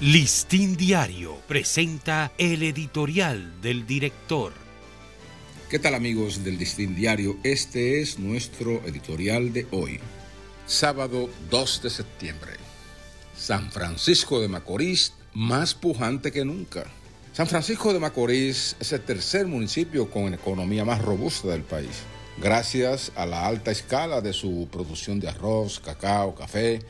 Listín Diario presenta el editorial del director. ¿Qué tal amigos del Listín Diario? Este es nuestro editorial de hoy, sábado 2 de septiembre. San Francisco de Macorís más pujante que nunca. San Francisco de Macorís es el tercer municipio con economía más robusta del país, gracias a la alta escala de su producción de arroz, cacao, café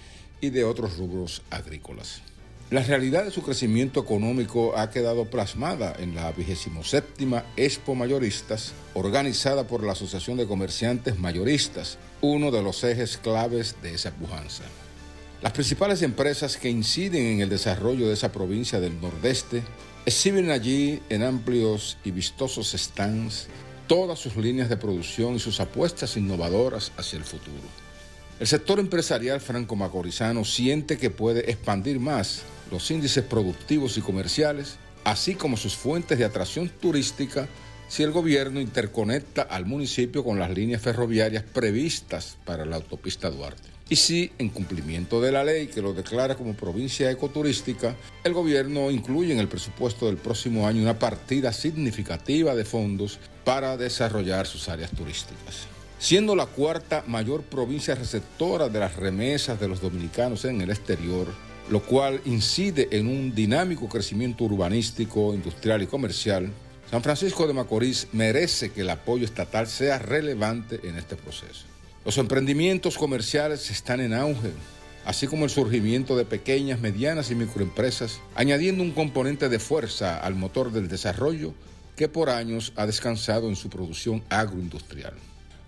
y de otros rubros agrícolas. La realidad de su crecimiento económico ha quedado plasmada en la 27 Expo Mayoristas, organizada por la Asociación de Comerciantes Mayoristas, uno de los ejes claves de esa pujanza. Las principales empresas que inciden en el desarrollo de esa provincia del Nordeste exhiben allí en amplios y vistosos stands todas sus líneas de producción y sus apuestas innovadoras hacia el futuro. El sector empresarial franco-macorizano siente que puede expandir más los índices productivos y comerciales, así como sus fuentes de atracción turística, si el gobierno interconecta al municipio con las líneas ferroviarias previstas para la autopista Duarte. Y si, en cumplimiento de la ley que lo declara como provincia ecoturística, el gobierno incluye en el presupuesto del próximo año una partida significativa de fondos para desarrollar sus áreas turísticas. Siendo la cuarta mayor provincia receptora de las remesas de los dominicanos en el exterior, lo cual incide en un dinámico crecimiento urbanístico, industrial y comercial, San Francisco de Macorís merece que el apoyo estatal sea relevante en este proceso. Los emprendimientos comerciales están en auge, así como el surgimiento de pequeñas, medianas y microempresas, añadiendo un componente de fuerza al motor del desarrollo que por años ha descansado en su producción agroindustrial.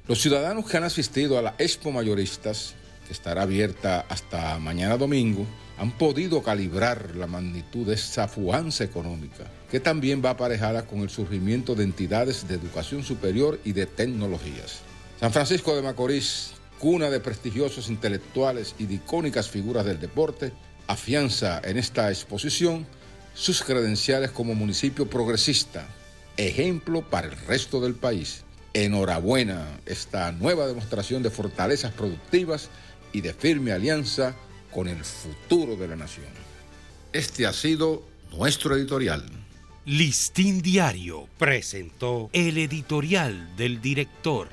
Los ciudadanos que han asistido a la Expo Mayoristas que estará abierta hasta mañana domingo, han podido calibrar la magnitud de esa fuanza económica, que también va aparejada con el surgimiento de entidades de educación superior y de tecnologías. San Francisco de Macorís, cuna de prestigiosos intelectuales y de icónicas figuras del deporte, afianza en esta exposición sus credenciales como municipio progresista, ejemplo para el resto del país. Enhorabuena esta nueva demostración de fortalezas productivas y de firme alianza con el futuro de la nación. Este ha sido nuestro editorial. Listín Diario presentó el editorial del director.